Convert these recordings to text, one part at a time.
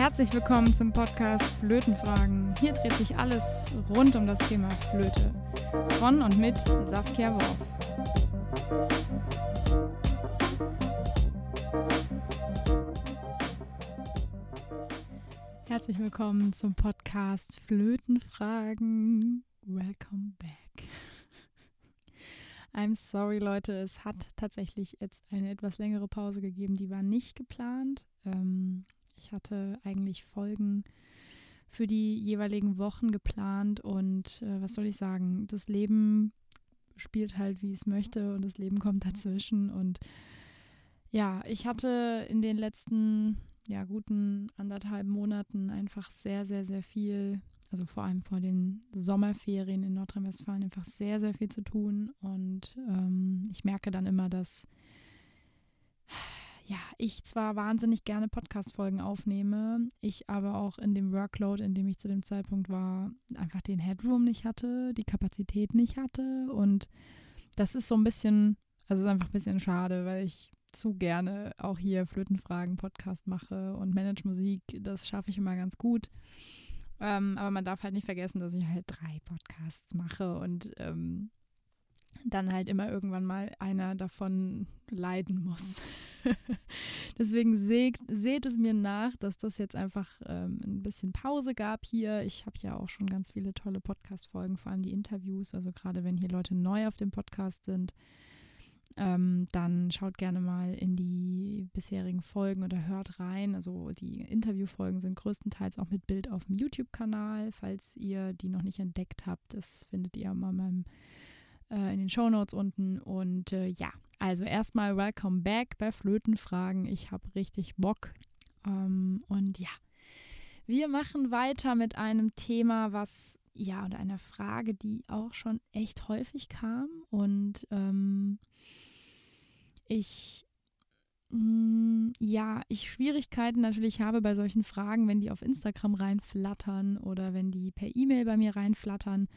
Herzlich willkommen zum Podcast Flötenfragen. Hier dreht sich alles rund um das Thema Flöte. Von und mit Saskia Worf. Herzlich willkommen zum Podcast Flötenfragen. Welcome back. I'm sorry, Leute. Es hat tatsächlich jetzt eine etwas längere Pause gegeben. Die war nicht geplant. Ähm, ich hatte eigentlich Folgen für die jeweiligen Wochen geplant und äh, was soll ich sagen? Das Leben spielt halt, wie es möchte und das Leben kommt dazwischen. Und ja, ich hatte in den letzten ja, guten anderthalb Monaten einfach sehr, sehr, sehr viel also vor allem vor den Sommerferien in Nordrhein-Westfalen einfach sehr, sehr viel zu tun. Und ähm, ich merke dann immer, dass ich zwar wahnsinnig gerne Podcast-Folgen aufnehme, ich aber auch in dem Workload, in dem ich zu dem Zeitpunkt war, einfach den Headroom nicht hatte, die Kapazität nicht hatte. Und das ist so ein bisschen, also ist einfach ein bisschen schade, weil ich zu gerne auch hier Flötenfragen Podcast mache und Manage Musik. Das schaffe ich immer ganz gut. Ähm, aber man darf halt nicht vergessen, dass ich halt drei Podcasts mache und ähm, dann halt immer irgendwann mal einer davon leiden muss. Deswegen seht, seht es mir nach, dass das jetzt einfach ähm, ein bisschen Pause gab hier. Ich habe ja auch schon ganz viele tolle Podcast-Folgen, vor allem die Interviews. Also gerade wenn hier Leute neu auf dem Podcast sind, ähm, dann schaut gerne mal in die bisherigen Folgen oder hört rein. Also die Interviewfolgen sind größtenteils auch mit Bild auf dem YouTube-Kanal. Falls ihr die noch nicht entdeckt habt, das findet ihr mal meinem, äh, in den Show Notes unten. Und äh, ja, also erstmal Welcome back bei Flötenfragen. Ich habe richtig Bock. Ähm, und ja, wir machen weiter mit einem Thema, was ja, und einer Frage, die auch schon echt häufig kam und ähm, ich mm, ja, ich Schwierigkeiten natürlich habe bei solchen Fragen, wenn die auf Instagram reinflattern oder wenn die per E-Mail bei mir reinflattern.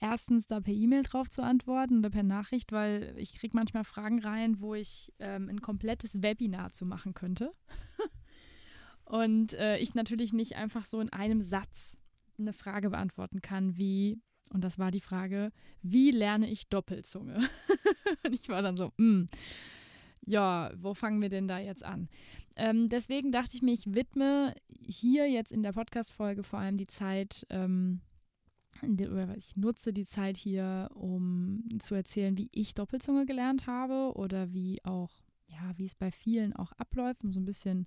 Erstens da per E-Mail drauf zu antworten oder per Nachricht, weil ich kriege manchmal Fragen rein, wo ich ähm, ein komplettes Webinar zu machen könnte. Und äh, ich natürlich nicht einfach so in einem Satz eine Frage beantworten kann, wie, und das war die Frage, wie lerne ich Doppelzunge? und ich war dann so, mh, hm, ja, wo fangen wir denn da jetzt an? Ähm, deswegen dachte ich mir, ich widme hier jetzt in der Podcast-Folge vor allem die Zeit, ähm, oder ich nutze die Zeit hier, um zu erzählen, wie ich Doppelzunge gelernt habe oder wie auch, ja, wie es bei vielen auch abläuft, um so ein bisschen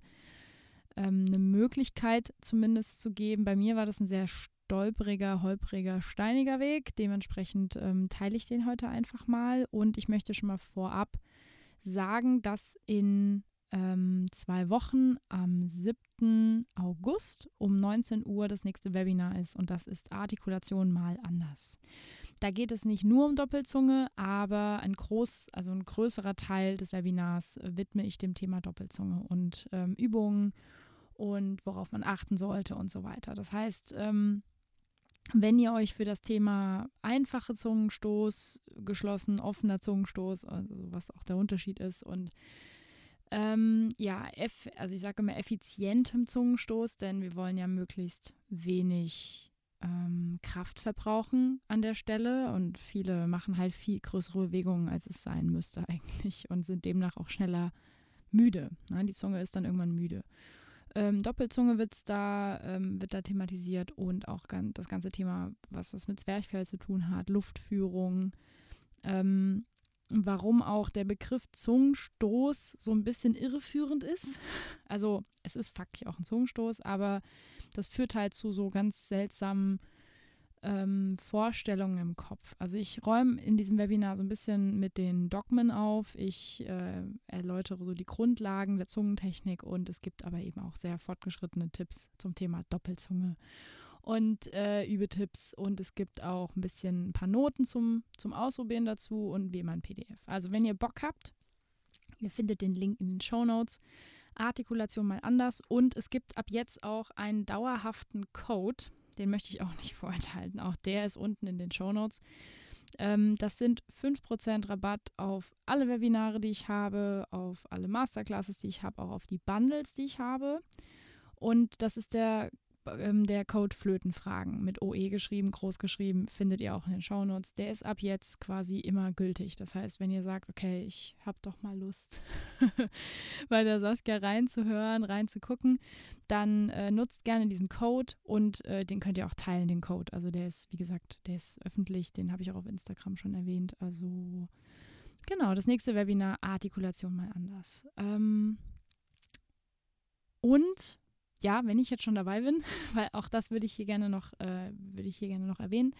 ähm, eine Möglichkeit zumindest zu geben. Bei mir war das ein sehr stolpriger, holpriger, steiniger Weg. Dementsprechend ähm, teile ich den heute einfach mal. Und ich möchte schon mal vorab sagen, dass in ähm, zwei Wochen am 7. August um 19 Uhr das nächste Webinar ist. Und das ist Artikulation mal anders. Da geht es nicht nur um Doppelzunge, aber ein groß, also ein größerer Teil des Webinars widme ich dem Thema Doppelzunge und ähm, Übungen und worauf man achten sollte und so weiter. Das heißt, ähm, wenn ihr euch für das Thema einfache Zungenstoß, geschlossen, offener Zungenstoß, also was auch der Unterschied ist, und ähm, ja, also ich sage immer effizientem Zungenstoß, denn wir wollen ja möglichst wenig ähm, Kraft verbrauchen an der Stelle und viele machen halt viel größere Bewegungen, als es sein müsste eigentlich und sind demnach auch schneller müde. Ne? Die Zunge ist dann irgendwann müde. Ähm, Doppelzunge wird's da, ähm, wird da thematisiert und auch ganz, das ganze Thema, was was mit Zwerchfell zu tun hat, Luftführung. Ähm, warum auch der Begriff Zungenstoß so ein bisschen irreführend ist. Also es ist faktisch auch ein Zungenstoß, aber das führt halt zu so ganz seltsamen ähm, Vorstellungen im Kopf. Also ich räume in diesem Webinar so ein bisschen mit den Dogmen auf. Ich äh, erläutere so die Grundlagen der Zungentechnik und es gibt aber eben auch sehr fortgeschrittene Tipps zum Thema Doppelzunge und äh, Übetipps und es gibt auch ein bisschen ein paar Noten zum, zum Ausprobieren dazu und wie immer ein PDF. Also wenn ihr Bock habt, ihr findet den Link in den Show Notes. Artikulation mal anders und es gibt ab jetzt auch einen dauerhaften Code, den möchte ich auch nicht vorenthalten. Auch der ist unten in den Show Notes. Ähm, das sind 5% Rabatt auf alle Webinare, die ich habe, auf alle Masterclasses, die ich habe, auch auf die Bundles, die ich habe. und das ist der der Code Flötenfragen mit OE geschrieben, groß geschrieben, findet ihr auch in den Shownotes. Der ist ab jetzt quasi immer gültig. Das heißt, wenn ihr sagt, okay, ich habe doch mal Lust, bei der Saskia reinzuhören, reinzugucken, dann äh, nutzt gerne diesen Code und äh, den könnt ihr auch teilen, den Code. Also der ist, wie gesagt, der ist öffentlich, den habe ich auch auf Instagram schon erwähnt. Also genau, das nächste Webinar Artikulation mal anders. Ähm, und ja, wenn ich jetzt schon dabei bin, weil auch das würde ich hier gerne noch, äh, würde ich hier gerne noch erwähnen.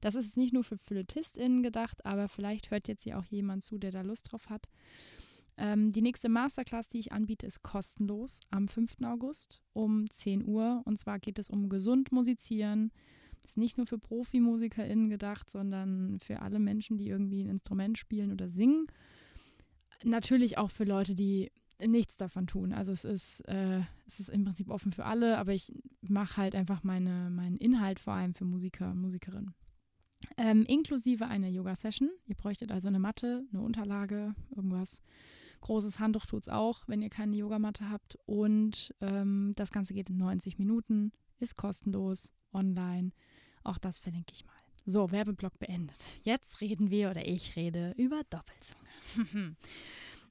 Das ist nicht nur für FlötistInnen gedacht, aber vielleicht hört jetzt hier auch jemand zu, der da Lust drauf hat. Ähm, die nächste Masterclass, die ich anbiete, ist kostenlos am 5. August um 10 Uhr. Und zwar geht es um gesund musizieren. Ist nicht nur für ProfimusikerInnen gedacht, sondern für alle Menschen, die irgendwie ein Instrument spielen oder singen. Natürlich auch für Leute, die nichts davon tun. Also es ist, äh, es ist im Prinzip offen für alle, aber ich mache halt einfach meine, meinen Inhalt vor allem für Musiker und Musikerinnen. Ähm, inklusive einer Yoga-Session. Ihr bräuchtet also eine Matte, eine Unterlage, irgendwas. Großes Handtuch tut es auch, wenn ihr keine Yogamatte habt. Und ähm, das Ganze geht in 90 Minuten, ist kostenlos, online. Auch das verlinke ich mal. So, Werbeblock beendet. Jetzt reden wir oder ich rede über Doppelzunge.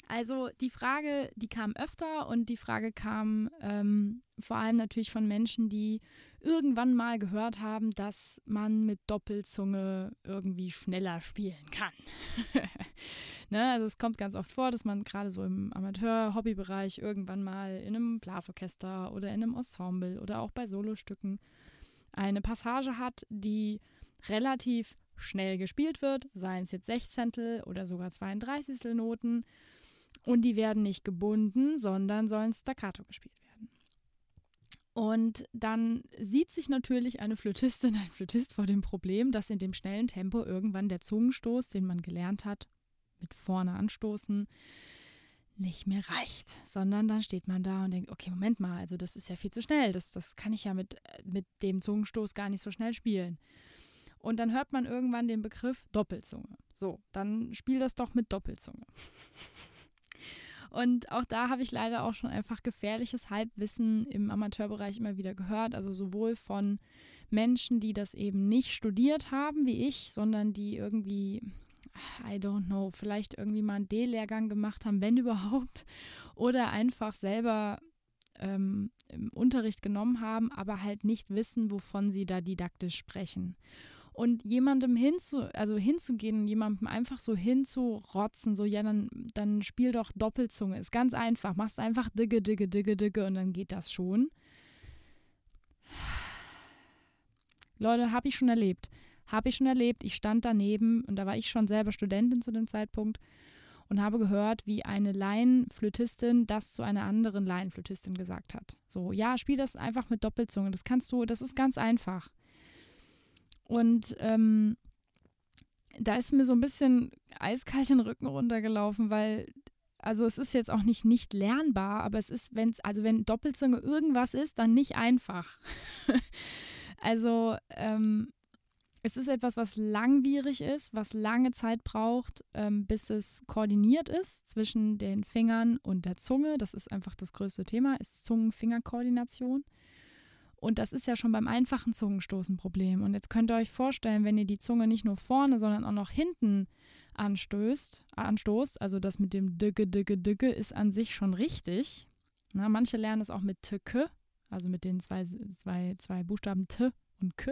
Also die Frage, die kam öfter und die Frage kam ähm, vor allem natürlich von Menschen, die irgendwann mal gehört haben, dass man mit Doppelzunge irgendwie schneller spielen kann. ne? Also es kommt ganz oft vor, dass man gerade so im Amateur-Hobbybereich irgendwann mal in einem Blasorchester oder in einem Ensemble oder auch bei Solostücken eine Passage hat, die relativ schnell gespielt wird, seien es jetzt Sechzehntel oder sogar 32. Noten und die werden nicht gebunden, sondern sollen staccato gespielt werden. Und dann sieht sich natürlich eine Flötistin, ein Flötist vor dem Problem, dass in dem schnellen Tempo irgendwann der Zungenstoß, den man gelernt hat, mit vorne anstoßen, nicht mehr reicht, sondern dann steht man da und denkt, okay, Moment mal, also das ist ja viel zu schnell, das, das kann ich ja mit, mit dem Zungenstoß gar nicht so schnell spielen. Und dann hört man irgendwann den Begriff Doppelzunge. So, dann spiel das doch mit Doppelzunge. Und auch da habe ich leider auch schon einfach gefährliches Halbwissen im Amateurbereich immer wieder gehört. Also sowohl von Menschen, die das eben nicht studiert haben wie ich, sondern die irgendwie, I don't know, vielleicht irgendwie mal einen D-Lehrgang gemacht haben, wenn überhaupt, oder einfach selber ähm, im Unterricht genommen haben, aber halt nicht wissen, wovon sie da didaktisch sprechen. Und jemandem hinzu, also hinzugehen und jemandem einfach so hinzurotzen, so, ja, dann, dann spiel doch Doppelzunge. Ist ganz einfach. Machst einfach digge, digge, digge, digge und dann geht das schon. Leute, habe ich schon erlebt. Habe ich schon erlebt. Ich stand daneben und da war ich schon selber Studentin zu dem Zeitpunkt und habe gehört, wie eine Laienflötistin das zu einer anderen Laienflötistin gesagt hat. So, ja, spiel das einfach mit Doppelzunge. Das kannst du, das ist ganz einfach. Und ähm, da ist mir so ein bisschen eiskalt den Rücken runtergelaufen, weil, also es ist jetzt auch nicht nicht lernbar, aber es ist, wenn also wenn Doppelzunge irgendwas ist, dann nicht einfach. also ähm, es ist etwas, was langwierig ist, was lange Zeit braucht, ähm, bis es koordiniert ist zwischen den Fingern und der Zunge. Das ist einfach das größte Thema, ist Zungen-Finger-Koordination. Und das ist ja schon beim einfachen Zungenstoß ein Problem. Und jetzt könnt ihr euch vorstellen, wenn ihr die Zunge nicht nur vorne, sondern auch noch hinten anstößt, anstoßt, also das mit dem Dücke, Dücke, Dücke ist an sich schon richtig. Na, manche lernen es auch mit Tücke, also mit den zwei, zwei, zwei Buchstaben T und K.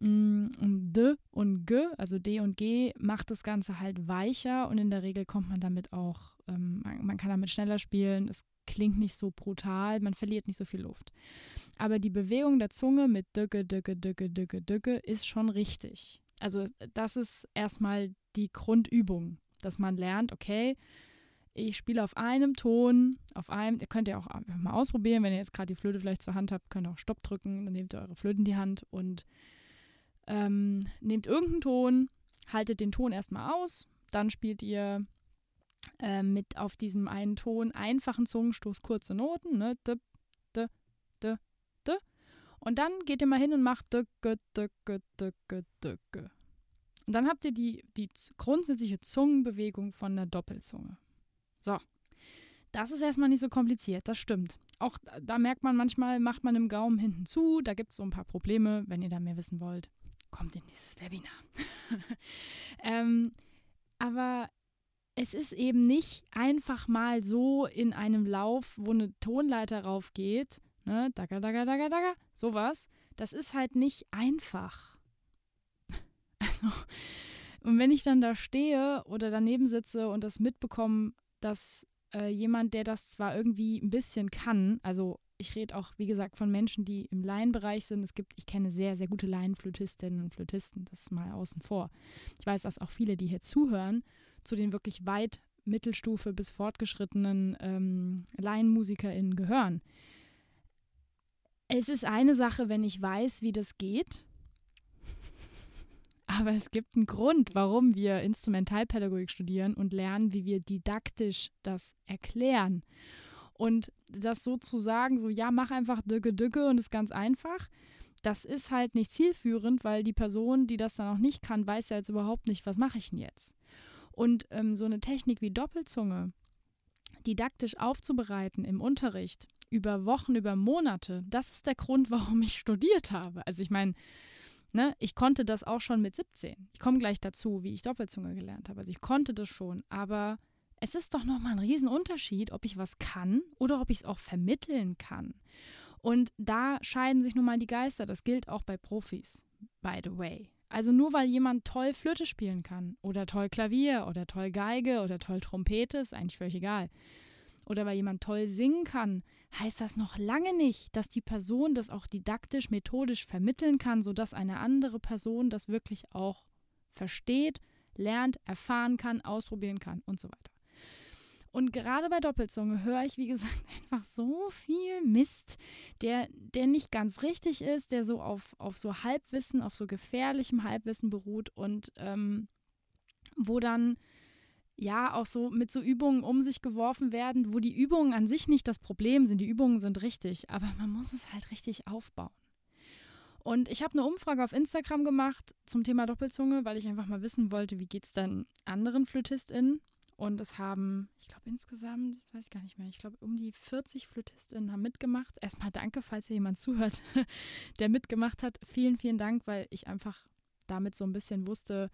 Mm, und D und G, also D und G, macht das Ganze halt weicher und in der Regel kommt man damit auch, ähm, man kann damit schneller spielen, es klingt nicht so brutal, man verliert nicht so viel Luft. Aber die Bewegung der Zunge mit Dücke, Dücke, Dücke, Dücke, Dücke ist schon richtig. Also das ist erstmal die Grundübung, dass man lernt, okay, ich spiele auf einem Ton, auf einem, ihr könnt ja auch einfach mal ausprobieren, wenn ihr jetzt gerade die Flöte vielleicht zur Hand habt, könnt ihr auch Stopp drücken, dann nehmt ihr eure Flöte in die Hand und ähm, nehmt irgendeinen Ton, haltet den Ton erstmal aus, dann spielt ihr äh, mit auf diesem einen Ton einfachen Zungenstoß kurze Noten, ne? D, d, d, d. Und dann geht ihr mal hin und macht d, g, d, g, d, g, d, g. Und dann habt ihr die, die grundsätzliche Zungenbewegung von der Doppelzunge. So. Das ist erstmal nicht so kompliziert, das stimmt. auch da merkt man manchmal, macht man im Gaumen hinten zu, da gibt es so ein paar Probleme. Wenn ihr da mehr wissen wollt, kommt in dieses Webinar. ähm, aber es ist eben nicht einfach mal so in einem Lauf, wo eine Tonleiter raufgeht, ne, daga, daga, daga, daga, sowas. Das ist halt nicht einfach. Also, und wenn ich dann da stehe oder daneben sitze und das mitbekomme, dass äh, jemand, der das zwar irgendwie ein bisschen kann, also ich rede auch, wie gesagt, von Menschen, die im Laienbereich sind. Es gibt, ich kenne sehr, sehr gute Laienflötistinnen und Flötisten, das mal außen vor. Ich weiß, dass auch viele, die hier zuhören, zu den wirklich weit Mittelstufe bis fortgeschrittenen ähm, LaienmusikerInnen gehören. Es ist eine Sache, wenn ich weiß, wie das geht. Aber es gibt einen Grund, warum wir Instrumentalpädagogik studieren und lernen, wie wir didaktisch das erklären. Und das so zu sagen, so ja, mach einfach Dücke Dücke und ist ganz einfach, das ist halt nicht zielführend, weil die Person, die das dann auch nicht kann, weiß ja jetzt überhaupt nicht, was mache ich denn jetzt. Und ähm, so eine Technik wie Doppelzunge didaktisch aufzubereiten im Unterricht über Wochen, über Monate, das ist der Grund, warum ich studiert habe. Also ich meine, ne, ich konnte das auch schon mit 17. Ich komme gleich dazu, wie ich Doppelzunge gelernt habe. Also ich konnte das schon, aber es ist doch nochmal ein Riesenunterschied, ob ich was kann oder ob ich es auch vermitteln kann. Und da scheiden sich nun mal die Geister. Das gilt auch bei Profis, by the way. Also nur weil jemand toll Flöte spielen kann oder toll Klavier oder toll Geige oder toll Trompete, ist eigentlich völlig egal. Oder weil jemand toll singen kann, heißt das noch lange nicht, dass die Person das auch didaktisch, methodisch vermitteln kann, sodass eine andere Person das wirklich auch versteht, lernt, erfahren kann, ausprobieren kann und so weiter. Und gerade bei Doppelzunge höre ich, wie gesagt, einfach so viel Mist, der, der nicht ganz richtig ist, der so auf, auf so Halbwissen, auf so gefährlichem Halbwissen beruht und ähm, wo dann ja auch so mit so Übungen um sich geworfen werden, wo die Übungen an sich nicht das Problem sind. Die Übungen sind richtig, aber man muss es halt richtig aufbauen. Und ich habe eine Umfrage auf Instagram gemacht zum Thema Doppelzunge, weil ich einfach mal wissen wollte, wie geht es denn anderen FlötistInnen. Und es haben, ich glaube insgesamt, das weiß ich gar nicht mehr, ich glaube um die 40 Flötistinnen haben mitgemacht. Erstmal danke, falls hier jemand zuhört, der mitgemacht hat. Vielen, vielen Dank, weil ich einfach damit so ein bisschen wusste,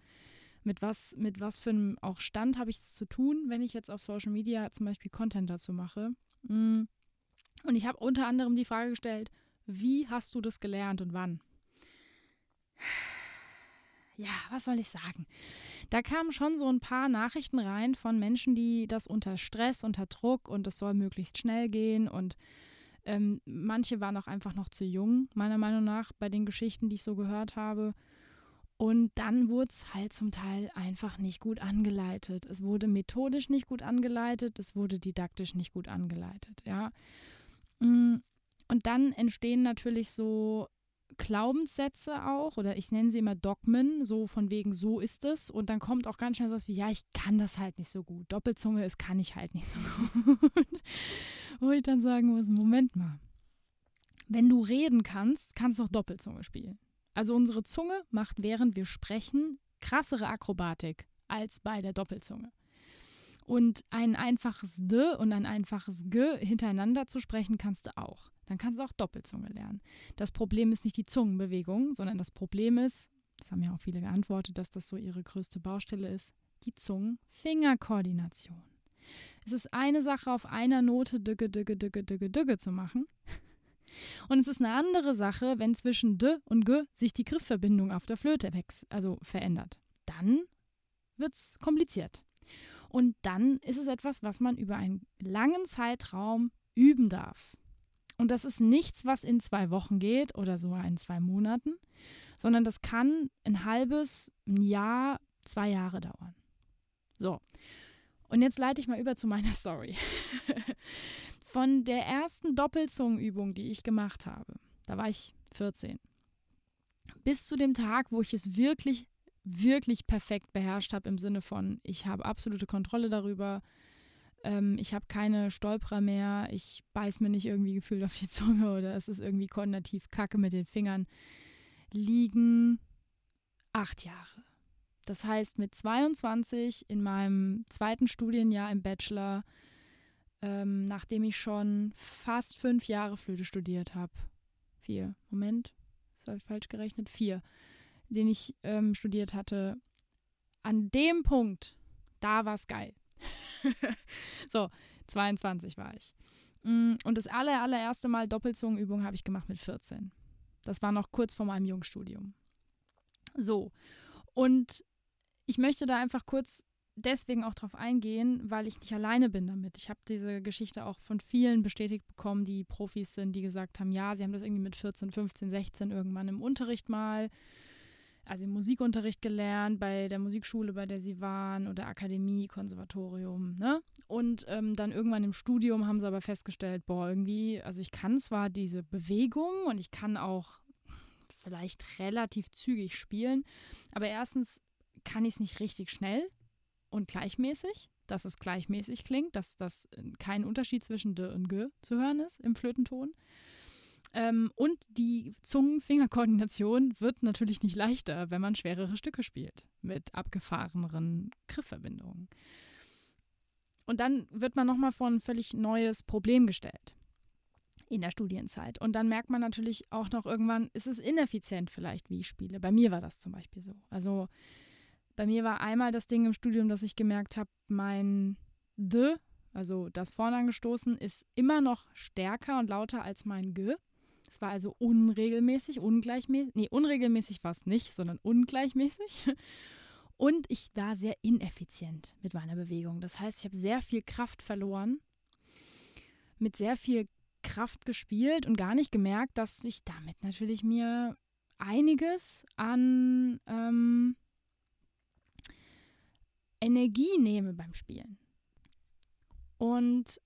mit was, mit was für einem auch Stand habe ich es zu tun, wenn ich jetzt auf Social Media zum Beispiel Content dazu mache. Mm. Und ich habe unter anderem die Frage gestellt, wie hast du das gelernt und wann? ja, was soll ich sagen? Da kamen schon so ein paar Nachrichten rein von Menschen, die das unter Stress, unter Druck und es soll möglichst schnell gehen und ähm, manche waren auch einfach noch zu jung, meiner Meinung nach, bei den Geschichten, die ich so gehört habe. Und dann wurde es halt zum Teil einfach nicht gut angeleitet. Es wurde methodisch nicht gut angeleitet, es wurde didaktisch nicht gut angeleitet, ja. Mm, und dann entstehen natürlich so Glaubenssätze auch, oder ich nenne sie immer Dogmen, so von wegen, so ist es. Und dann kommt auch ganz schnell sowas wie, ja, ich kann das halt nicht so gut. Doppelzunge ist, kann ich halt nicht so gut. Wo ich dann sagen muss, Moment mal. Wenn du reden kannst, kannst du auch Doppelzunge spielen. Also unsere Zunge macht, während wir sprechen, krassere Akrobatik als bei der Doppelzunge. Und ein einfaches D und ein einfaches G hintereinander zu sprechen kannst du auch. Dann kannst du auch Doppelzunge lernen. Das Problem ist nicht die Zungenbewegung, sondern das Problem ist, das haben ja auch viele geantwortet, dass das so ihre größte Baustelle ist, die Zungen-Finger-Koordination. Es ist eine Sache, auf einer Note Dügge, Dügge, Dügge, Dügge, Dügge zu machen. Und es ist eine andere Sache, wenn zwischen D und G sich die Griffverbindung auf der Flöte also verändert. Dann wird es kompliziert. Und dann ist es etwas, was man über einen langen Zeitraum üben darf. Und das ist nichts, was in zwei Wochen geht oder sogar in zwei Monaten, sondern das kann ein halbes, ein Jahr, zwei Jahre dauern. So, und jetzt leite ich mal über zu meiner Story. Von der ersten Doppelzungenübung, die ich gemacht habe, da war ich 14, bis zu dem Tag, wo ich es wirklich wirklich perfekt beherrscht habe im Sinne von, ich habe absolute Kontrolle darüber, ähm, ich habe keine Stolperer mehr, ich beiß mir nicht irgendwie gefühlt auf die Zunge oder es ist irgendwie koordinativ kacke mit den Fingern, liegen acht Jahre. Das heißt, mit 22 in meinem zweiten Studienjahr im Bachelor ähm, nachdem ich schon fast fünf Jahre Flöte studiert habe. Vier. Moment, das habe ich falsch gerechnet. Vier. Den ich ähm, studiert hatte. An dem Punkt, da war es geil. so, 22 war ich. Mm, und das aller, allererste Mal Doppelzungenübung habe ich gemacht mit 14. Das war noch kurz vor meinem Jungstudium. So. Und ich möchte da einfach kurz deswegen auch drauf eingehen, weil ich nicht alleine bin damit. Ich habe diese Geschichte auch von vielen bestätigt bekommen, die Profis sind, die gesagt haben, ja, sie haben das irgendwie mit 14, 15, 16 irgendwann im Unterricht mal, also im Musikunterricht gelernt, bei der Musikschule, bei der sie waren oder Akademie, Konservatorium, ne? Und ähm, dann irgendwann im Studium haben sie aber festgestellt, boah, irgendwie, also ich kann zwar diese Bewegung und ich kann auch vielleicht relativ zügig spielen, aber erstens kann ich es nicht richtig schnell und gleichmäßig, dass es gleichmäßig klingt, dass das kein Unterschied zwischen D und G zu hören ist im Flötenton. Ähm, und die Zungen-Finger-Koordination wird natürlich nicht leichter, wenn man schwerere Stücke spielt mit abgefahreneren Griffverbindungen. Und dann wird man nochmal vor ein völlig neues Problem gestellt in der Studienzeit. Und dann merkt man natürlich auch noch irgendwann, ist es ineffizient vielleicht, wie ich spiele. Bei mir war das zum Beispiel so. Also bei mir war einmal das Ding im Studium, dass ich gemerkt habe, mein D, also das vorne angestoßen, ist immer noch stärker und lauter als mein G. Es war also unregelmäßig, ungleichmäßig. Nee, unregelmäßig war es nicht, sondern ungleichmäßig. Und ich war sehr ineffizient mit meiner Bewegung. Das heißt, ich habe sehr viel Kraft verloren, mit sehr viel Kraft gespielt und gar nicht gemerkt, dass ich damit natürlich mir einiges an ähm, Energie nehme beim Spielen. Und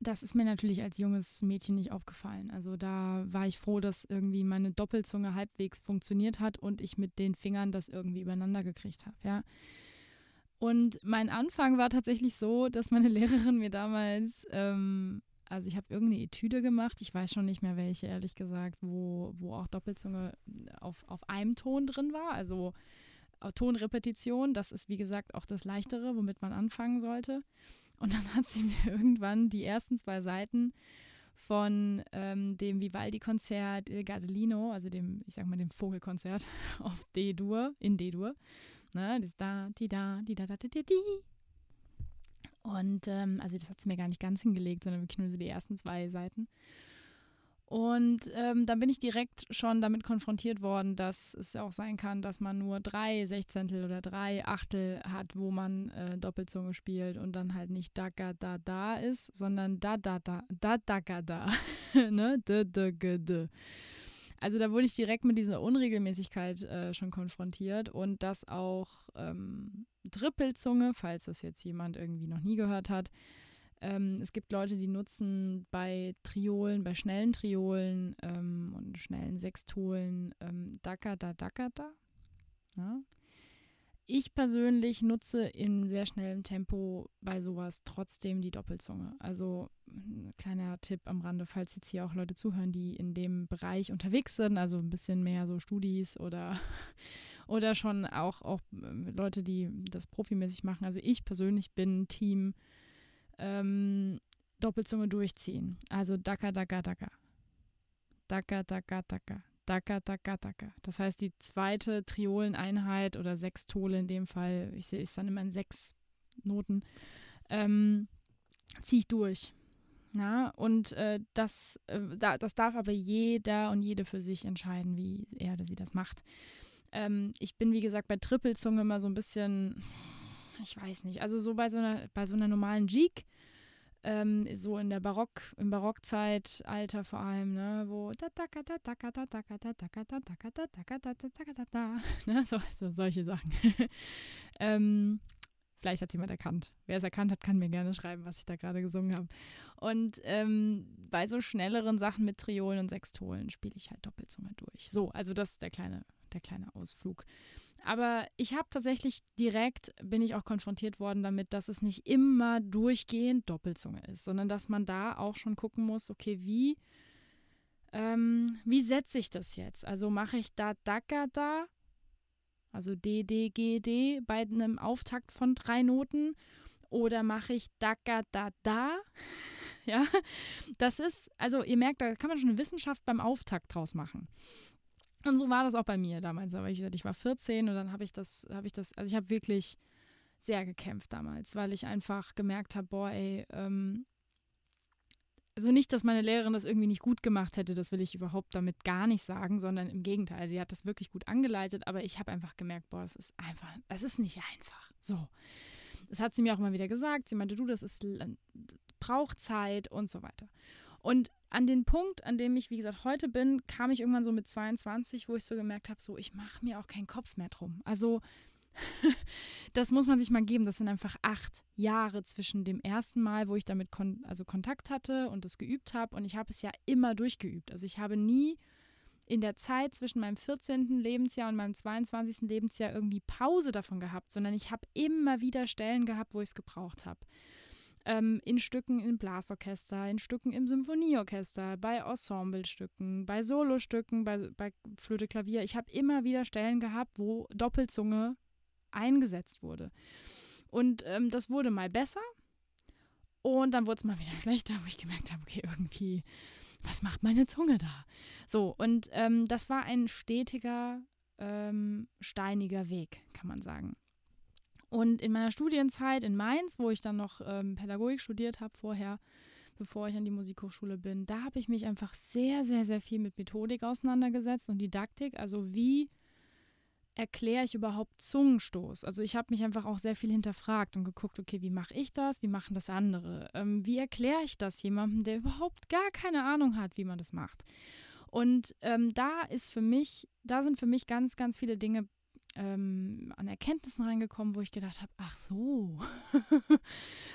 das ist mir natürlich als junges Mädchen nicht aufgefallen. Also da war ich froh, dass irgendwie meine Doppelzunge halbwegs funktioniert hat und ich mit den Fingern das irgendwie übereinander gekriegt habe, ja. Und mein Anfang war tatsächlich so, dass meine Lehrerin mir damals, ähm, also ich habe irgendeine Etüde gemacht, ich weiß schon nicht mehr welche, ehrlich gesagt, wo, wo auch Doppelzunge auf, auf einem Ton drin war. Also Tonrepetition, das ist wie gesagt auch das Leichtere, womit man anfangen sollte. Und dann hat sie mir irgendwann die ersten zwei Seiten von ähm, dem Vivaldi-Konzert Il Gardelino, also dem, ich sag mal, dem Vogelkonzert auf D-Dur, in D-Dur. Ne, das da, di da, di da, da, di, di, di. Und ähm, also das hat sie mir gar nicht ganz hingelegt, sondern wirklich nur so die ersten zwei Seiten. Und ähm, dann bin ich direkt schon damit konfrontiert worden, dass es auch sein kann, dass man nur drei Sechzehntel oder drei Achtel hat, wo man äh, Doppelzunge spielt und dann halt nicht da ga da da ist, sondern da da da da da da. ne? D, d, g, d. Also da wurde ich direkt mit dieser Unregelmäßigkeit äh, schon konfrontiert und dass auch ähm, Trippelzunge, falls das jetzt jemand irgendwie noch nie gehört hat, ähm, es gibt Leute, die nutzen bei Triolen, bei schnellen Triolen ähm, und schnellen Sextolen ähm, Dakata Dakata. Ja. Ich persönlich nutze in sehr schnellem Tempo bei sowas trotzdem die Doppelzunge. Also ein kleiner Tipp am Rande, falls jetzt hier auch Leute zuhören, die in dem Bereich unterwegs sind, also ein bisschen mehr so Studis oder, oder schon auch, auch äh, Leute, die das profimäßig machen. Also ich persönlich bin Team ähm, Doppelzunge durchziehen. Also Daka, Daka, Daka. Daka, Daka, Daka. Daka, Daka, Daka. Das heißt, die zweite Trioleneinheit oder Sextole in dem Fall, ich sehe es dann immer in sechs Noten, ähm, ziehe ich durch. Ja, und äh, das, äh, da, das darf aber jeder und jede für sich entscheiden, wie er oder sie das macht. Ähm, ich bin, wie gesagt, bei Trippelzunge immer so ein bisschen, ich weiß nicht, also so bei so einer, bei so einer normalen Jeek, ähm, so in der Barock, im Barockzeitalter vor allem, ne, wo so, so solche Sachen. ähm, vielleicht hat jemand erkannt. Wer es erkannt hat, kann mir gerne schreiben, was ich da gerade gesungen habe. Und ähm, bei so schnelleren Sachen mit Triolen und Sextolen spiele ich halt Doppelzunge durch. So, also das ist der kleine, der kleine Ausflug. Aber ich habe tatsächlich direkt, bin ich auch konfrontiert worden damit, dass es nicht immer durchgehend Doppelzunge ist, sondern dass man da auch schon gucken muss, okay, wie, ähm, wie setze ich das jetzt? Also mache ich da Daka da, also D, D, G, D bei einem Auftakt von drei Noten oder mache ich Daka da da? Ja, das ist, also ihr merkt, da kann man schon eine Wissenschaft beim Auftakt draus machen. Und so war das auch bei mir damals. Aber ich ich war 14 und dann habe ich das, habe ich das, also ich habe wirklich sehr gekämpft damals, weil ich einfach gemerkt habe, boah, ey, ähm, also nicht, dass meine Lehrerin das irgendwie nicht gut gemacht hätte, das will ich überhaupt damit gar nicht sagen, sondern im Gegenteil, sie hat das wirklich gut angeleitet, aber ich habe einfach gemerkt, boah, das ist einfach, das ist nicht einfach. So. Das hat sie mir auch immer wieder gesagt. Sie meinte, du, das ist braucht Zeit und so weiter. Und an den Punkt, an dem ich, wie gesagt, heute bin, kam ich irgendwann so mit 22, wo ich so gemerkt habe, so, ich mache mir auch keinen Kopf mehr drum. Also, das muss man sich mal geben. Das sind einfach acht Jahre zwischen dem ersten Mal, wo ich damit kon also Kontakt hatte und es geübt habe. Und ich habe es ja immer durchgeübt. Also ich habe nie in der Zeit zwischen meinem 14. Lebensjahr und meinem 22. Lebensjahr irgendwie Pause davon gehabt, sondern ich habe immer wieder Stellen gehabt, wo ich es gebraucht habe ähm, in Stücken im Blasorchester, in Stücken im Symphonieorchester, bei Ensemblestücken, bei Solostücken, bei, bei Flöte, Klavier. Ich habe immer wieder Stellen gehabt, wo Doppelzunge eingesetzt wurde. Und ähm, das wurde mal besser und dann wurde es mal wieder schlechter, wo ich gemerkt habe, okay, irgendwie, was macht meine Zunge da? So, und ähm, das war ein stetiger, ähm, steiniger Weg, kann man sagen. Und in meiner Studienzeit in Mainz, wo ich dann noch ähm, Pädagogik studiert habe vorher, bevor ich an die Musikhochschule bin, da habe ich mich einfach sehr, sehr, sehr viel mit Methodik auseinandergesetzt und Didaktik. Also wie erkläre ich überhaupt Zungenstoß? Also ich habe mich einfach auch sehr viel hinterfragt und geguckt, okay, wie mache ich das? Wie machen das andere? Ähm, wie erkläre ich das jemandem, der überhaupt gar keine Ahnung hat, wie man das macht? Und ähm, da ist für mich, da sind für mich ganz, ganz viele Dinge ähm, an Erkenntnissen reingekommen, wo ich gedacht habe, ach so,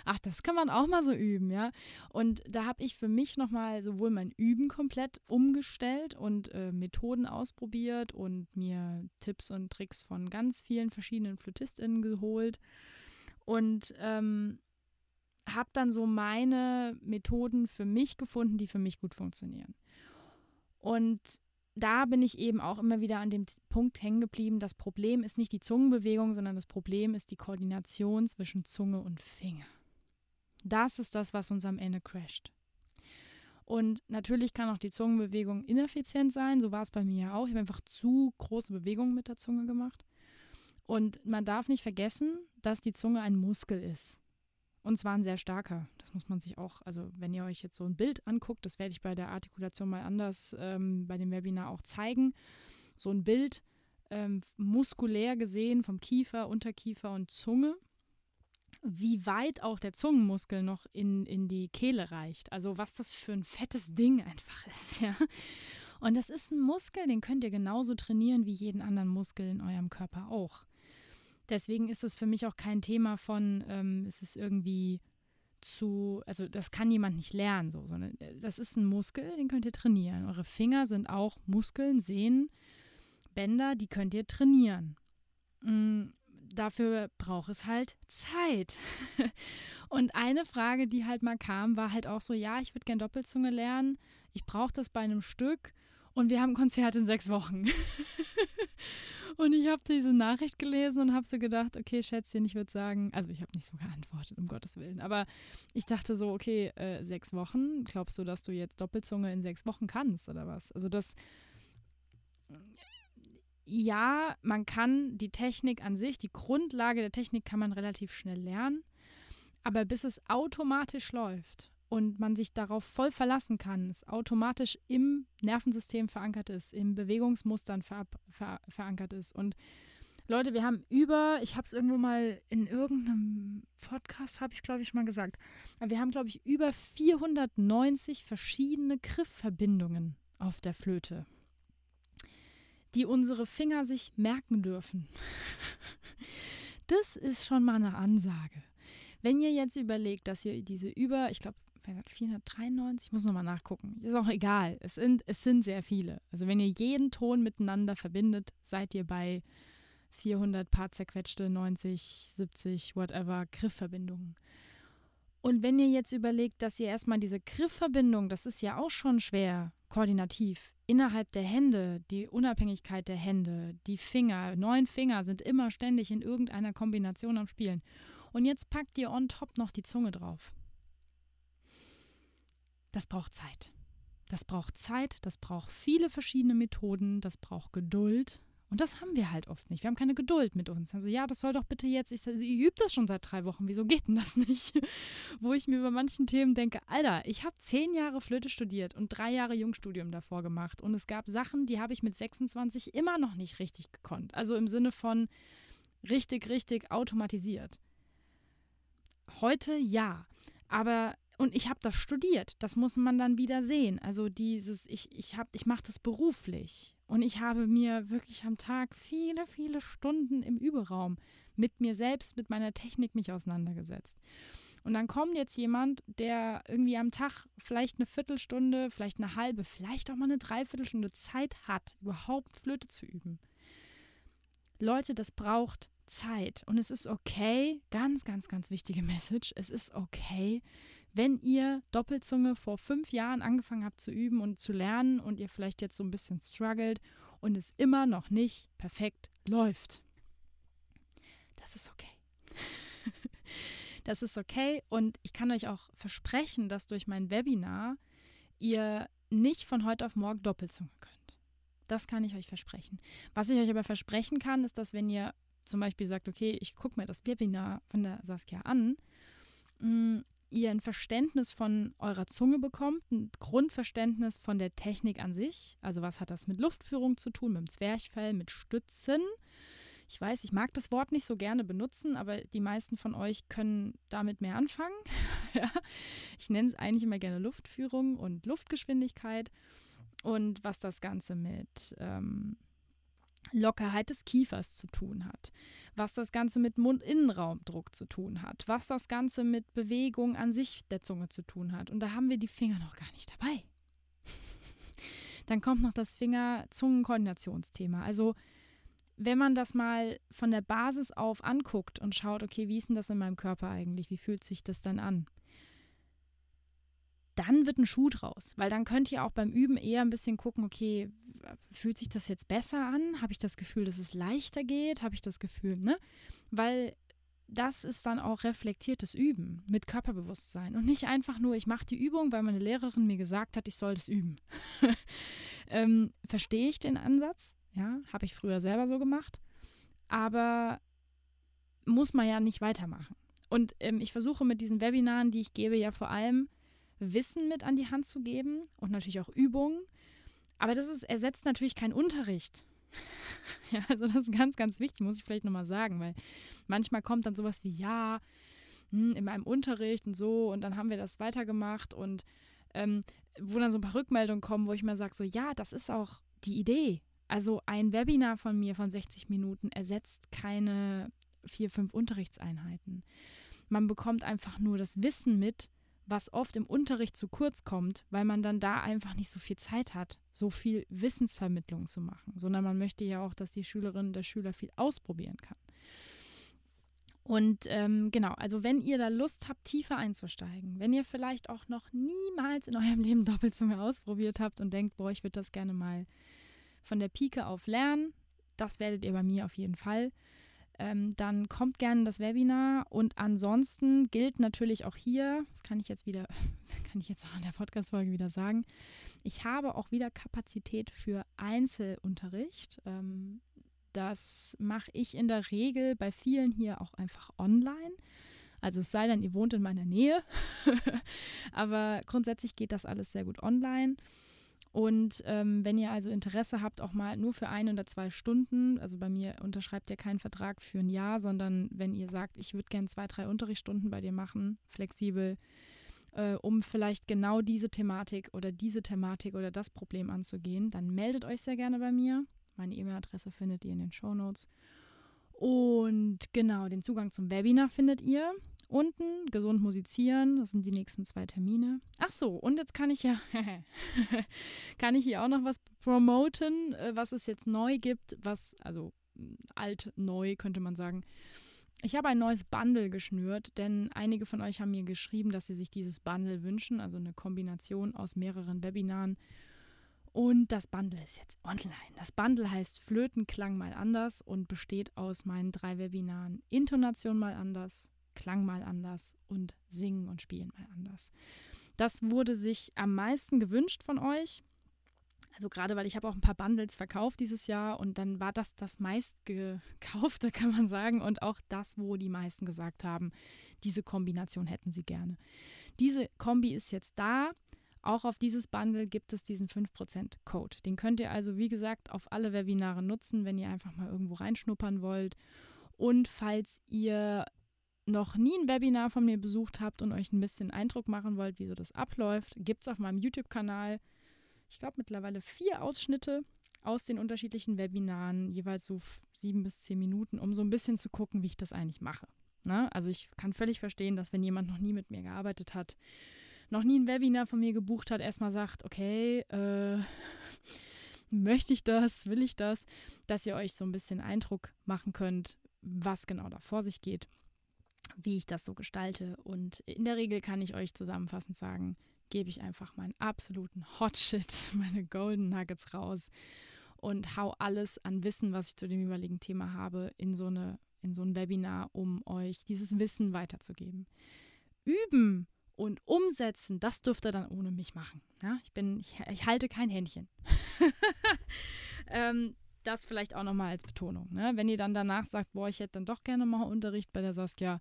ach, das kann man auch mal so üben, ja. Und da habe ich für mich nochmal sowohl mein Üben komplett umgestellt und äh, Methoden ausprobiert und mir Tipps und Tricks von ganz vielen verschiedenen FlötistInnen geholt und ähm, habe dann so meine Methoden für mich gefunden, die für mich gut funktionieren. Und da bin ich eben auch immer wieder an dem Punkt hängen geblieben, das Problem ist nicht die Zungenbewegung, sondern das Problem ist die Koordination zwischen Zunge und Finger. Das ist das, was uns am Ende crasht. Und natürlich kann auch die Zungenbewegung ineffizient sein, so war es bei mir ja auch. Ich habe einfach zu große Bewegungen mit der Zunge gemacht. Und man darf nicht vergessen, dass die Zunge ein Muskel ist. Und zwar ein sehr starker. Das muss man sich auch, also wenn ihr euch jetzt so ein Bild anguckt, das werde ich bei der Artikulation mal anders ähm, bei dem Webinar auch zeigen. So ein Bild ähm, muskulär gesehen vom Kiefer, Unterkiefer und Zunge, wie weit auch der Zungenmuskel noch in, in die Kehle reicht. Also was das für ein fettes Ding einfach ist, ja. Und das ist ein Muskel, den könnt ihr genauso trainieren wie jeden anderen Muskel in eurem Körper auch. Deswegen ist es für mich auch kein Thema von, ähm, ist es irgendwie zu, also das kann jemand nicht lernen, so, sondern äh, das ist ein Muskel, den könnt ihr trainieren. Eure Finger sind auch Muskeln, Sehnen, Bänder, die könnt ihr trainieren. Mhm, dafür braucht es halt Zeit. Und eine Frage, die halt mal kam, war halt auch so, ja, ich würde gern Doppelzunge lernen, ich brauche das bei einem Stück und wir haben ein Konzert in sechs Wochen. Und ich habe diese Nachricht gelesen und habe so gedacht, okay, Schätzchen, ich würde sagen, also ich habe nicht so geantwortet, um Gottes Willen, aber ich dachte so, okay, äh, sechs Wochen, glaubst du, dass du jetzt Doppelzunge in sechs Wochen kannst oder was? Also das, ja, man kann die Technik an sich, die Grundlage der Technik kann man relativ schnell lernen, aber bis es automatisch läuft und man sich darauf voll verlassen kann, es automatisch im Nervensystem verankert ist, in Bewegungsmustern ver ver verankert ist. Und Leute, wir haben über, ich habe es irgendwo mal in irgendeinem Podcast, habe ich glaube ich mal gesagt, wir haben glaube ich über 490 verschiedene Griffverbindungen auf der Flöte, die unsere Finger sich merken dürfen. das ist schon mal eine Ansage. Wenn ihr jetzt überlegt, dass ihr diese über, ich glaube, 493, ich muss nochmal nachgucken. Ist auch egal. Es sind, es sind sehr viele. Also wenn ihr jeden Ton miteinander verbindet, seid ihr bei 400 paar zerquetschte, 90, 70, whatever, Griffverbindungen. Und wenn ihr jetzt überlegt, dass ihr erstmal diese Griffverbindung, das ist ja auch schon schwer, koordinativ, innerhalb der Hände, die Unabhängigkeit der Hände, die Finger, neun Finger sind immer ständig in irgendeiner Kombination am Spielen. Und jetzt packt ihr on top noch die Zunge drauf. Das braucht Zeit. Das braucht Zeit, das braucht viele verschiedene Methoden, das braucht Geduld. Und das haben wir halt oft nicht. Wir haben keine Geduld mit uns. Also ja, das soll doch bitte jetzt. Ich sage, ihr übt das schon seit drei Wochen. Wieso geht denn das nicht? Wo ich mir bei manchen Themen denke, Alter, ich habe zehn Jahre Flöte studiert und drei Jahre Jungstudium davor gemacht. Und es gab Sachen, die habe ich mit 26 immer noch nicht richtig gekonnt. Also im Sinne von richtig, richtig automatisiert. Heute ja. Aber und ich habe das studiert. Das muss man dann wieder sehen. Also dieses, ich, ich, ich mache das beruflich. Und ich habe mir wirklich am Tag viele, viele Stunden im Überraum mit mir selbst, mit meiner Technik mich auseinandergesetzt. Und dann kommt jetzt jemand, der irgendwie am Tag vielleicht eine Viertelstunde, vielleicht eine halbe, vielleicht auch mal eine Dreiviertelstunde Zeit hat, überhaupt Flöte zu üben. Leute, das braucht Zeit. Und es ist okay, ganz, ganz, ganz wichtige Message, es ist okay, wenn ihr Doppelzunge vor fünf Jahren angefangen habt zu üben und zu lernen und ihr vielleicht jetzt so ein bisschen struggelt und es immer noch nicht perfekt läuft. Das ist okay. das ist okay und ich kann euch auch versprechen, dass durch mein Webinar ihr nicht von heute auf morgen Doppelzunge könnt. Das kann ich euch versprechen. Was ich euch aber versprechen kann, ist, dass wenn ihr zum Beispiel sagt, okay, ich gucke mir das Webinar von der Saskia an, mm, ihr ein Verständnis von eurer Zunge bekommt, ein Grundverständnis von der Technik an sich. Also was hat das mit Luftführung zu tun, mit dem Zwerchfell, mit Stützen. Ich weiß, ich mag das Wort nicht so gerne benutzen, aber die meisten von euch können damit mehr anfangen. ja. Ich nenne es eigentlich immer gerne Luftführung und Luftgeschwindigkeit. Und was das Ganze mit ähm, Lockerheit des Kiefers zu tun hat, was das Ganze mit Mundinnenraumdruck zu tun hat, was das Ganze mit Bewegung an sich der Zunge zu tun hat. Und da haben wir die Finger noch gar nicht dabei. Dann kommt noch das Finger-Zungen-Koordinationsthema. Also wenn man das mal von der Basis auf anguckt und schaut, okay, wie ist denn das in meinem Körper eigentlich? Wie fühlt sich das dann an? Dann wird ein Schuh draus, weil dann könnt ihr auch beim Üben eher ein bisschen gucken, okay, fühlt sich das jetzt besser an? Habe ich das Gefühl, dass es leichter geht? Habe ich das Gefühl, ne? Weil das ist dann auch reflektiertes Üben mit Körperbewusstsein und nicht einfach nur, ich mache die Übung, weil meine Lehrerin mir gesagt hat, ich soll das üben. ähm, Verstehe ich den Ansatz? Ja, habe ich früher selber so gemacht, aber muss man ja nicht weitermachen. Und ähm, ich versuche mit diesen Webinaren, die ich gebe, ja vor allem Wissen mit an die Hand zu geben und natürlich auch Übungen. Aber das ist, ersetzt natürlich keinen Unterricht. ja, also das ist ganz, ganz wichtig, muss ich vielleicht nochmal sagen, weil manchmal kommt dann sowas wie, ja, hm, in meinem Unterricht und so und dann haben wir das weitergemacht und ähm, wo dann so ein paar Rückmeldungen kommen, wo ich mir sage, so, ja, das ist auch die Idee. Also ein Webinar von mir von 60 Minuten ersetzt keine vier, fünf Unterrichtseinheiten. Man bekommt einfach nur das Wissen mit, was oft im Unterricht zu kurz kommt, weil man dann da einfach nicht so viel Zeit hat, so viel Wissensvermittlung zu machen, sondern man möchte ja auch, dass die Schülerin, der Schüler viel ausprobieren kann. Und ähm, genau, also wenn ihr da Lust habt, tiefer einzusteigen, wenn ihr vielleicht auch noch niemals in eurem Leben Doppelzunge ausprobiert habt und denkt, boah, ich würde das gerne mal von der Pike auf lernen, das werdet ihr bei mir auf jeden Fall ähm, dann kommt gerne das Webinar. Und ansonsten gilt natürlich auch hier, das kann ich jetzt wieder, kann ich jetzt auch in der Podcast-Folge wieder sagen, ich habe auch wieder Kapazität für Einzelunterricht. Ähm, das mache ich in der Regel bei vielen hier auch einfach online. Also es sei denn, ihr wohnt in meiner Nähe. Aber grundsätzlich geht das alles sehr gut online. Und ähm, wenn ihr also Interesse habt, auch mal nur für ein oder zwei Stunden, also bei mir unterschreibt ihr keinen Vertrag für ein Jahr, sondern wenn ihr sagt, ich würde gerne zwei, drei Unterrichtsstunden bei dir machen, flexibel, äh, um vielleicht genau diese Thematik oder diese Thematik oder das Problem anzugehen, dann meldet euch sehr gerne bei mir. Meine E-Mail-Adresse findet ihr in den Show Notes. Und genau, den Zugang zum Webinar findet ihr unten. Gesund musizieren, das sind die nächsten zwei Termine. Ach so, und jetzt kann ich ja, kann ich hier auch noch was promoten, äh, was es jetzt neu gibt, was, also mm, alt, neu könnte man sagen. Ich habe ein neues Bundle geschnürt, denn einige von euch haben mir geschrieben, dass sie sich dieses Bundle wünschen, also eine Kombination aus mehreren Webinaren. Und das Bundle ist jetzt online. Das Bundle heißt Flötenklang mal anders und besteht aus meinen drei Webinaren Intonation mal anders, klang mal anders und Singen und Spielen mal anders. Das wurde sich am meisten gewünscht von euch. Also gerade, weil ich habe auch ein paar Bundles verkauft dieses Jahr und dann war das das meistgekaufte, kann man sagen, und auch das, wo die meisten gesagt haben, diese Kombination hätten sie gerne. Diese Kombi ist jetzt da. Auch auf dieses Bundle gibt es diesen 5% Code. Den könnt ihr also, wie gesagt, auf alle Webinare nutzen, wenn ihr einfach mal irgendwo reinschnuppern wollt. Und falls ihr noch nie ein Webinar von mir besucht habt und euch ein bisschen Eindruck machen wollt, wie so das abläuft, gibt es auf meinem YouTube-Kanal, ich glaube mittlerweile vier Ausschnitte aus den unterschiedlichen Webinaren, jeweils so sieben bis zehn Minuten, um so ein bisschen zu gucken, wie ich das eigentlich mache. Ne? Also ich kann völlig verstehen, dass wenn jemand noch nie mit mir gearbeitet hat, noch nie ein Webinar von mir gebucht hat, erstmal sagt, okay, äh, möchte ich das, will ich das, dass ihr euch so ein bisschen Eindruck machen könnt, was genau da vor sich geht wie ich das so gestalte. Und in der Regel kann ich euch zusammenfassend sagen, gebe ich einfach meinen absoluten Hotshit, meine Golden Nuggets raus und hau alles an Wissen, was ich zu dem jeweiligen Thema habe, in so, eine, in so ein Webinar, um euch dieses Wissen weiterzugeben. Üben und umsetzen, das dürft ihr dann ohne mich machen. Ja, ich bin, ich, ich halte kein Händchen. ähm, das vielleicht auch nochmal als Betonung. Ne? Wenn ihr dann danach sagt, boah, ich hätte dann doch gerne mal Unterricht bei der Saskia,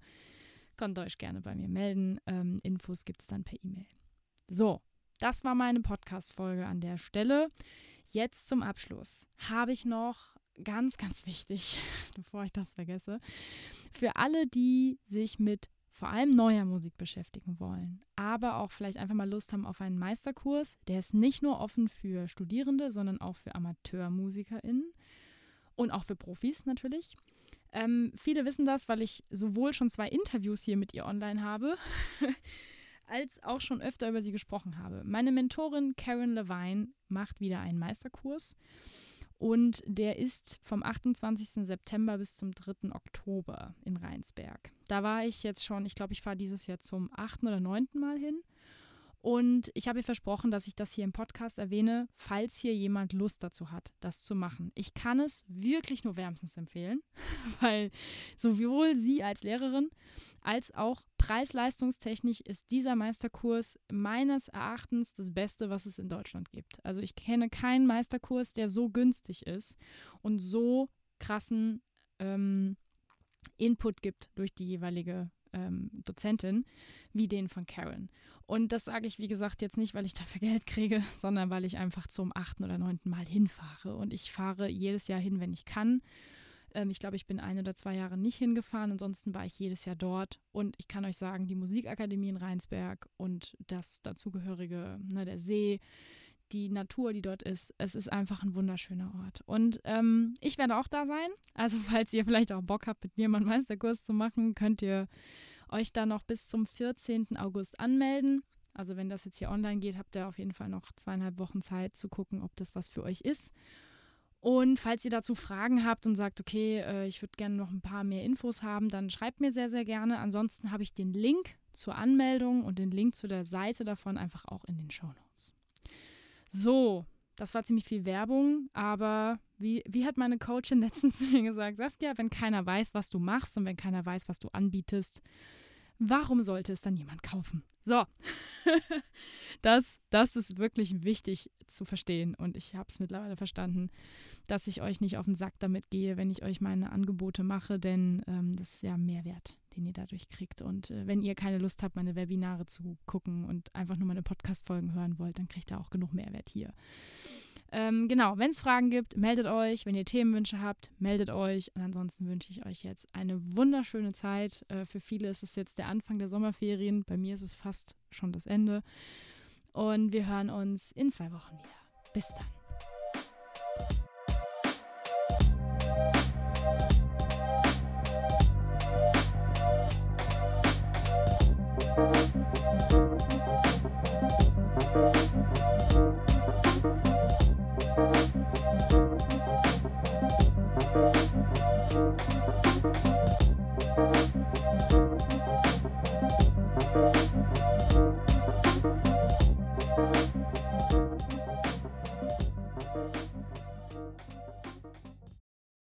könnt ihr euch gerne bei mir melden. Ähm, Infos gibt es dann per E-Mail. So, das war meine Podcast-Folge an der Stelle. Jetzt zum Abschluss habe ich noch ganz, ganz wichtig, bevor ich das vergesse, für alle, die sich mit vor allem neuer Musik beschäftigen wollen, aber auch vielleicht einfach mal Lust haben auf einen Meisterkurs. Der ist nicht nur offen für Studierende, sondern auch für AmateurmusikerInnen und auch für Profis natürlich. Ähm, viele wissen das, weil ich sowohl schon zwei Interviews hier mit ihr online habe, als auch schon öfter über sie gesprochen habe. Meine Mentorin Karen Levine macht wieder einen Meisterkurs und der ist vom 28. September bis zum 3. Oktober in Rheinsberg. Da war ich jetzt schon, ich glaube, ich fahre dieses Jahr zum 8. oder 9. Mal hin. Und ich habe ihr versprochen, dass ich das hier im Podcast erwähne, falls hier jemand Lust dazu hat, das zu machen. Ich kann es wirklich nur wärmstens empfehlen, weil sowohl sie als Lehrerin als auch preis-leistungstechnisch ist dieser Meisterkurs meines Erachtens das Beste, was es in Deutschland gibt. Also ich kenne keinen Meisterkurs, der so günstig ist und so krassen ähm, Input gibt durch die jeweilige ähm, Dozentin wie den von Karen. Und das sage ich, wie gesagt, jetzt nicht, weil ich dafür Geld kriege, sondern weil ich einfach zum achten oder neunten Mal hinfahre. Und ich fahre jedes Jahr hin, wenn ich kann. Ähm, ich glaube, ich bin ein oder zwei Jahre nicht hingefahren. Ansonsten war ich jedes Jahr dort. Und ich kann euch sagen, die Musikakademie in Rheinsberg und das dazugehörige, ne, der See, die Natur, die dort ist, es ist einfach ein wunderschöner Ort. Und ähm, ich werde auch da sein. Also, falls ihr vielleicht auch Bock habt, mit mir mal einen Meisterkurs zu machen, könnt ihr euch dann noch bis zum 14. August anmelden. Also wenn das jetzt hier online geht, habt ihr auf jeden Fall noch zweieinhalb Wochen Zeit zu gucken, ob das was für euch ist. Und falls ihr dazu Fragen habt und sagt, okay, äh, ich würde gerne noch ein paar mehr Infos haben, dann schreibt mir sehr, sehr gerne. Ansonsten habe ich den Link zur Anmeldung und den Link zu der Seite davon einfach auch in den Show Notes. So, das war ziemlich viel Werbung, aber wie, wie hat meine Coachin letztens zu mir gesagt, Saskia, wenn keiner weiß, was du machst und wenn keiner weiß, was du anbietest, warum sollte es dann jemand kaufen? So, das, das ist wirklich wichtig zu verstehen und ich habe es mittlerweile verstanden, dass ich euch nicht auf den Sack damit gehe, wenn ich euch meine Angebote mache, denn ähm, das ist ja Mehrwert, den ihr dadurch kriegt. Und äh, wenn ihr keine Lust habt, meine Webinare zu gucken und einfach nur meine Podcast-Folgen hören wollt, dann kriegt ihr auch genug Mehrwert hier. Ähm, genau, wenn es Fragen gibt, meldet euch. Wenn ihr Themenwünsche habt, meldet euch. Und ansonsten wünsche ich euch jetzt eine wunderschöne Zeit. Äh, für viele ist es jetzt der Anfang der Sommerferien. Bei mir ist es fast schon das Ende. Und wir hören uns in zwei Wochen wieder. Bis dann.